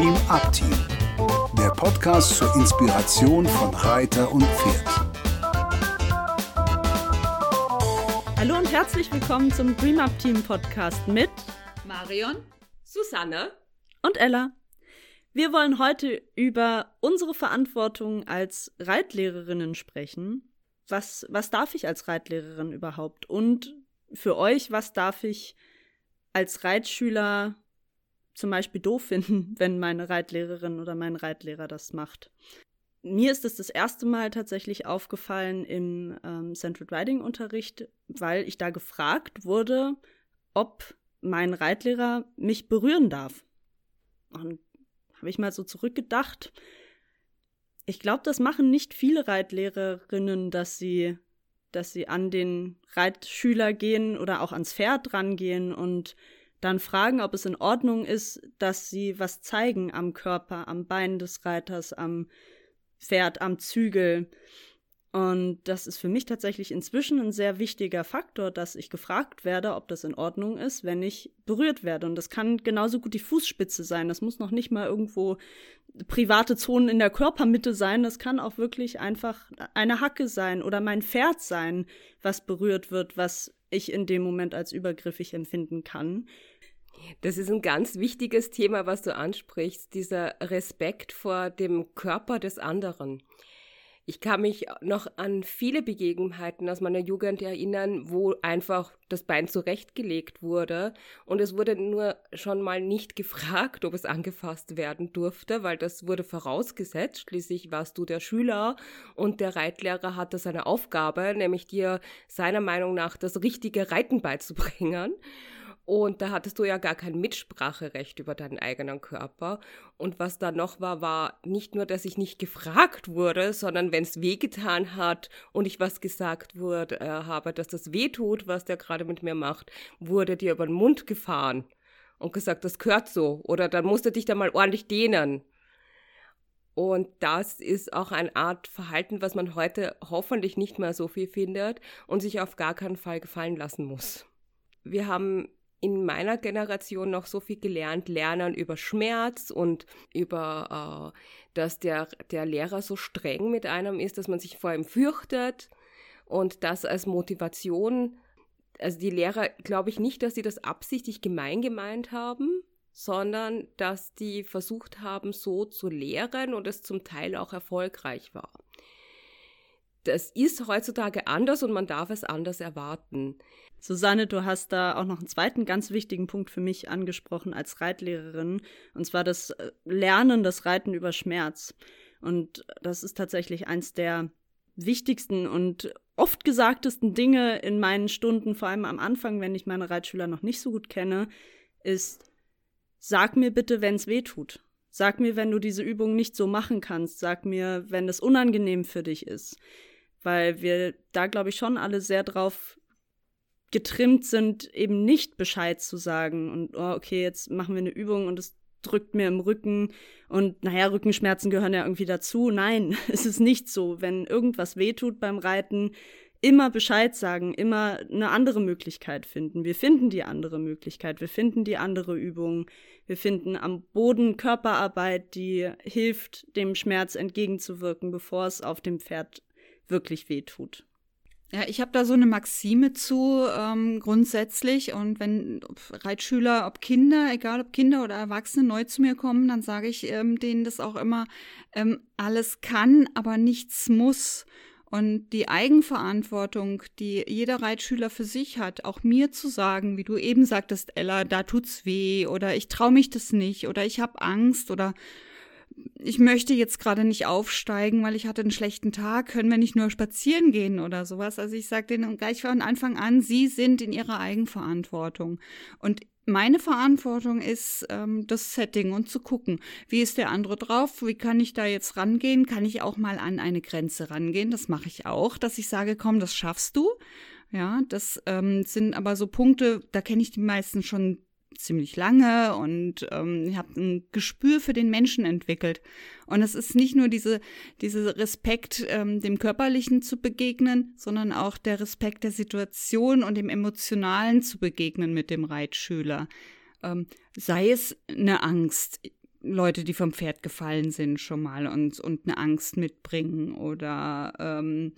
Dream Up Team, der Podcast zur Inspiration von Reiter und Pferd. Hallo und herzlich willkommen zum Dream Up Team Podcast mit Marion, Susanne und Ella. Wir wollen heute über unsere Verantwortung als Reitlehrerinnen sprechen. Was, was darf ich als Reitlehrerin überhaupt? Und für euch, was darf ich als Reitschüler zum Beispiel doof finden, wenn meine Reitlehrerin oder mein Reitlehrer das macht? Mir ist es das erste Mal tatsächlich aufgefallen im ähm, Central Riding Unterricht, weil ich da gefragt wurde, ob mein Reitlehrer mich berühren darf. Und habe ich mal so zurückgedacht. Ich glaube, das machen nicht viele Reitlehrerinnen, dass sie, dass sie an den Reitschüler gehen oder auch ans Pferd rangehen und dann fragen, ob es in Ordnung ist, dass sie was zeigen am Körper, am Bein des Reiters, am Pferd, am Zügel. Und das ist für mich tatsächlich inzwischen ein sehr wichtiger Faktor, dass ich gefragt werde, ob das in Ordnung ist, wenn ich berührt werde. Und das kann genauso gut die Fußspitze sein. Das muss noch nicht mal irgendwo private Zonen in der Körpermitte sein. Das kann auch wirklich einfach eine Hacke sein oder mein Pferd sein, was berührt wird, was ich in dem Moment als übergriffig empfinden kann. Das ist ein ganz wichtiges Thema, was du ansprichst, dieser Respekt vor dem Körper des anderen. Ich kann mich noch an viele Begebenheiten aus meiner Jugend erinnern, wo einfach das Bein zurechtgelegt wurde und es wurde nur schon mal nicht gefragt, ob es angefasst werden durfte, weil das wurde vorausgesetzt. Schließlich warst du der Schüler und der Reitlehrer hatte seine Aufgabe, nämlich dir seiner Meinung nach das richtige Reiten beizubringen. Und da hattest du ja gar kein Mitspracherecht über deinen eigenen Körper. Und was da noch war, war nicht nur, dass ich nicht gefragt wurde, sondern wenn es wehgetan hat und ich was gesagt wurde, äh, habe, dass das weh tut, was der gerade mit mir macht, wurde dir über den Mund gefahren und gesagt, das gehört so. Oder dann musst du dich da mal ordentlich dehnen. Und das ist auch eine Art Verhalten, was man heute hoffentlich nicht mehr so viel findet und sich auf gar keinen Fall gefallen lassen muss. Wir haben in meiner Generation noch so viel gelernt, lernen über Schmerz und über, äh, dass der, der Lehrer so streng mit einem ist, dass man sich vor ihm fürchtet und das als Motivation. Also die Lehrer, glaube ich nicht, dass sie das absichtlich gemein gemeint haben, sondern dass die versucht haben, so zu lehren und es zum Teil auch erfolgreich war. Das ist heutzutage anders und man darf es anders erwarten. Susanne, du hast da auch noch einen zweiten ganz wichtigen Punkt für mich angesprochen als Reitlehrerin, und zwar das äh, Lernen, das Reiten über Schmerz. Und das ist tatsächlich eins der wichtigsten und oft gesagtesten Dinge in meinen Stunden, vor allem am Anfang, wenn ich meine Reitschüler noch nicht so gut kenne, ist, sag mir bitte, wenn es weh tut. Sag mir, wenn du diese Übung nicht so machen kannst. Sag mir, wenn es unangenehm für dich ist. Weil wir da, glaube ich, schon alle sehr drauf getrimmt sind, eben nicht Bescheid zu sagen und oh, okay, jetzt machen wir eine Übung und es drückt mir im Rücken und naja, Rückenschmerzen gehören ja irgendwie dazu. Nein, es ist nicht so. Wenn irgendwas wehtut beim Reiten, immer Bescheid sagen, immer eine andere Möglichkeit finden. Wir finden die andere Möglichkeit, wir finden die andere Übung, wir finden am Boden Körperarbeit, die hilft, dem Schmerz entgegenzuwirken, bevor es auf dem Pferd wirklich wehtut. Ja, ich habe da so eine Maxime zu ähm, grundsätzlich und wenn Reitschüler, ob Kinder, egal ob Kinder oder Erwachsene neu zu mir kommen, dann sage ich ähm, denen das auch immer, ähm, alles kann, aber nichts muss. Und die Eigenverantwortung, die jeder Reitschüler für sich hat, auch mir zu sagen, wie du eben sagtest, Ella, da tut's weh oder ich traue mich das nicht oder ich habe Angst oder ich möchte jetzt gerade nicht aufsteigen, weil ich hatte einen schlechten Tag, können wir nicht nur spazieren gehen oder sowas. Also ich sage denen gleich von Anfang an, sie sind in ihrer Eigenverantwortung. Und meine Verantwortung ist ähm, das Setting und zu gucken, wie ist der andere drauf, wie kann ich da jetzt rangehen, kann ich auch mal an eine Grenze rangehen, das mache ich auch, dass ich sage, komm, das schaffst du. Ja, das ähm, sind aber so Punkte, da kenne ich die meisten schon ziemlich lange und ähm, ich habe ein Gespür für den Menschen entwickelt. Und es ist nicht nur diese, diese Respekt ähm, dem Körperlichen zu begegnen, sondern auch der Respekt der Situation und dem Emotionalen zu begegnen mit dem Reitschüler. Ähm, sei es eine Angst. Leute, die vom Pferd gefallen sind, schon mal und, und eine Angst mitbringen oder ähm,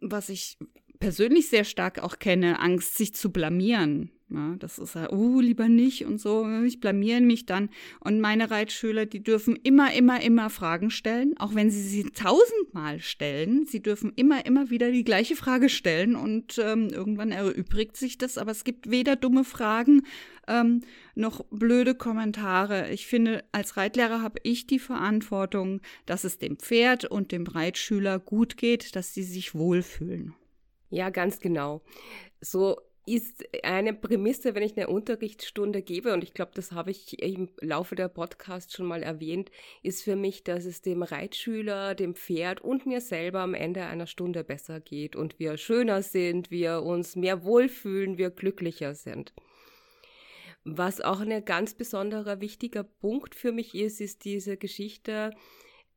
was ich persönlich sehr stark auch kenne, Angst, sich zu blamieren. Ja, das ist ja, uh, lieber nicht und so, ich blamiere mich dann. Und meine Reitschüler, die dürfen immer, immer, immer Fragen stellen, auch wenn sie sie tausendmal stellen. Sie dürfen immer, immer wieder die gleiche Frage stellen und ähm, irgendwann erübrigt sich das. Aber es gibt weder dumme Fragen ähm, noch blöde Kommentare. Ich finde, als Reitlehrer habe ich die Verantwortung, dass es dem Pferd und dem Reitschüler gut geht, dass sie sich wohlfühlen. Ja, ganz genau. So ist eine Prämisse, wenn ich eine Unterrichtsstunde gebe, und ich glaube, das habe ich im Laufe der Podcast schon mal erwähnt, ist für mich, dass es dem Reitschüler, dem Pferd und mir selber am Ende einer Stunde besser geht und wir schöner sind, wir uns mehr wohlfühlen, wir glücklicher sind. Was auch ein ganz besonderer wichtiger Punkt für mich ist, ist diese Geschichte,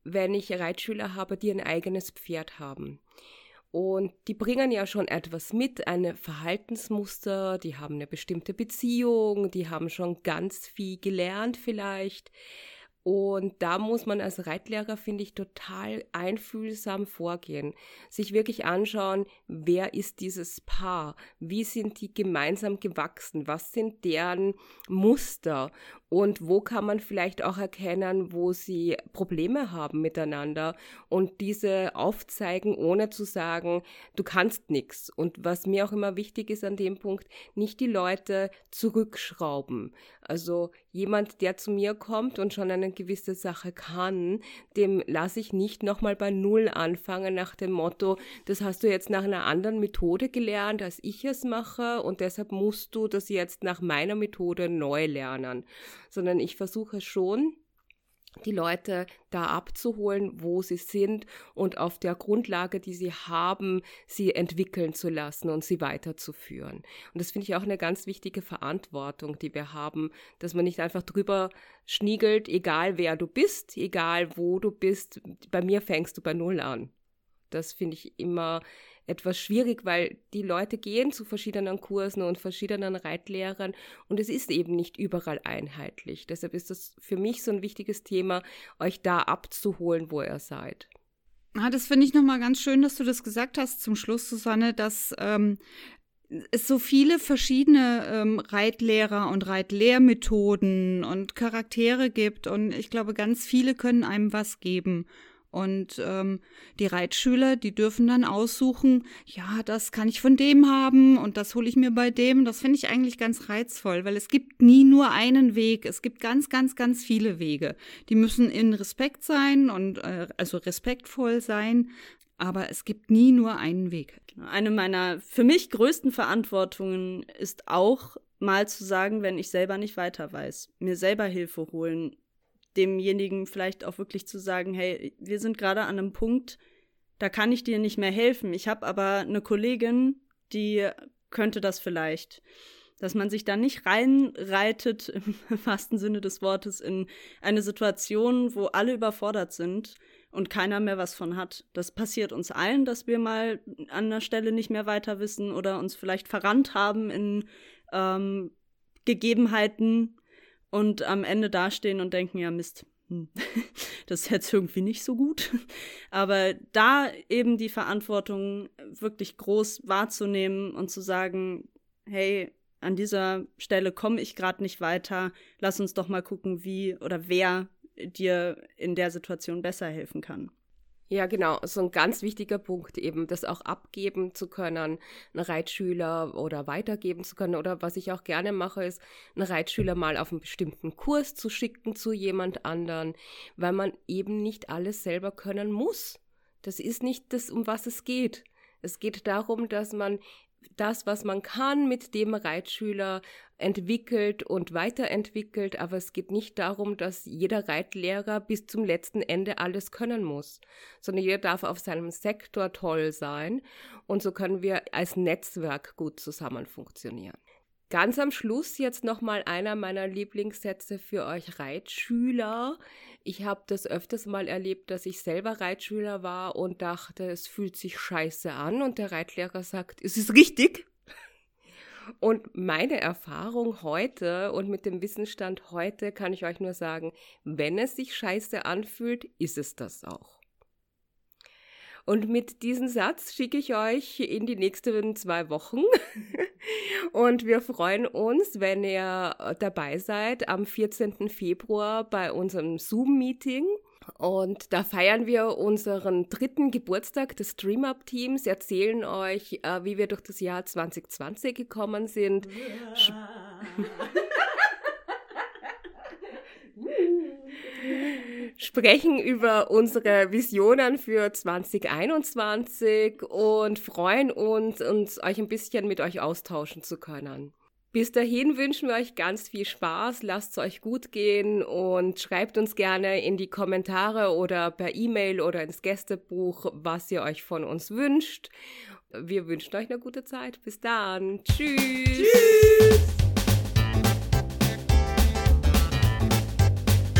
wenn ich Reitschüler habe, die ein eigenes Pferd haben. Und die bringen ja schon etwas mit, eine Verhaltensmuster, die haben eine bestimmte Beziehung, die haben schon ganz viel gelernt vielleicht. Und da muss man als Reitlehrer, finde ich, total einfühlsam vorgehen. Sich wirklich anschauen, wer ist dieses Paar? Wie sind die gemeinsam gewachsen? Was sind deren Muster? Und wo kann man vielleicht auch erkennen, wo sie Probleme haben miteinander und diese aufzeigen, ohne zu sagen, du kannst nichts. Und was mir auch immer wichtig ist an dem Punkt, nicht die Leute zurückschrauben. Also jemand, der zu mir kommt und schon eine gewisse Sache kann, dem lasse ich nicht nochmal bei Null anfangen nach dem Motto, das hast du jetzt nach einer anderen Methode gelernt, als ich es mache und deshalb musst du das jetzt nach meiner Methode neu lernen sondern ich versuche schon, die Leute da abzuholen, wo sie sind und auf der Grundlage, die sie haben, sie entwickeln zu lassen und sie weiterzuführen. Und das finde ich auch eine ganz wichtige Verantwortung, die wir haben, dass man nicht einfach drüber schniegelt, egal wer du bist, egal wo du bist, bei mir fängst du bei Null an. Das finde ich immer etwas schwierig, weil die Leute gehen zu verschiedenen Kursen und verschiedenen Reitlehrern und es ist eben nicht überall einheitlich. Deshalb ist das für mich so ein wichtiges Thema, euch da abzuholen, wo ihr seid. Ah, das finde ich nochmal ganz schön, dass du das gesagt hast zum Schluss, Susanne, dass ähm, es so viele verschiedene ähm, Reitlehrer und Reitlehrmethoden und Charaktere gibt und ich glaube, ganz viele können einem was geben. Und ähm, die Reitschüler, die dürfen dann aussuchen, ja, das kann ich von dem haben und das hole ich mir bei dem. Das finde ich eigentlich ganz reizvoll, weil es gibt nie nur einen Weg. Es gibt ganz, ganz, ganz viele Wege. Die müssen in Respekt sein und äh, also respektvoll sein, aber es gibt nie nur einen Weg. Eine meiner für mich größten Verantwortungen ist auch mal zu sagen, wenn ich selber nicht weiter weiß, mir selber Hilfe holen, demjenigen vielleicht auch wirklich zu sagen, hey, wir sind gerade an einem Punkt, da kann ich dir nicht mehr helfen. Ich habe aber eine Kollegin, die könnte das vielleicht. Dass man sich da nicht reinreitet, im wahrsten Sinne des Wortes, in eine Situation, wo alle überfordert sind und keiner mehr was von hat. Das passiert uns allen, dass wir mal an der Stelle nicht mehr weiter wissen oder uns vielleicht verrannt haben in ähm, Gegebenheiten, und am Ende dastehen und denken, ja Mist, hm, das ist jetzt irgendwie nicht so gut. Aber da eben die Verantwortung wirklich groß wahrzunehmen und zu sagen, hey, an dieser Stelle komme ich gerade nicht weiter, lass uns doch mal gucken, wie oder wer dir in der Situation besser helfen kann. Ja, genau. So ein ganz wichtiger Punkt eben, das auch abgeben zu können, einen Reitschüler oder weitergeben zu können. Oder was ich auch gerne mache, ist, einen Reitschüler mal auf einen bestimmten Kurs zu schicken zu jemand anderen, weil man eben nicht alles selber können muss. Das ist nicht das, um was es geht. Es geht darum, dass man das, was man kann, mit dem Reitschüler entwickelt und weiterentwickelt, aber es geht nicht darum, dass jeder Reitlehrer bis zum letzten Ende alles können muss, sondern jeder darf auf seinem Sektor toll sein und so können wir als Netzwerk gut zusammen funktionieren. Ganz am Schluss jetzt nochmal einer meiner Lieblingssätze für euch Reitschüler. Ich habe das öfters mal erlebt, dass ich selber Reitschüler war und dachte, es fühlt sich scheiße an und der Reitlehrer sagt, es ist richtig. Und meine Erfahrung heute und mit dem Wissensstand heute kann ich euch nur sagen, wenn es sich scheiße anfühlt, ist es das auch. Und mit diesem Satz schicke ich euch in die nächsten zwei Wochen. Und wir freuen uns, wenn ihr dabei seid am 14. Februar bei unserem Zoom-Meeting. Und da feiern wir unseren dritten Geburtstag des Stream-Up-Teams, erzählen euch, äh, wie wir durch das Jahr 2020 gekommen sind. sprechen über unsere Visionen für 2021 und freuen uns, uns euch ein bisschen mit euch austauschen zu können. Bis dahin wünschen wir euch ganz viel Spaß, lasst es euch gut gehen und schreibt uns gerne in die Kommentare oder per E-Mail oder ins Gästebuch, was ihr euch von uns wünscht. Wir wünschen euch eine gute Zeit. Bis dann. Tschüss. Tschüss.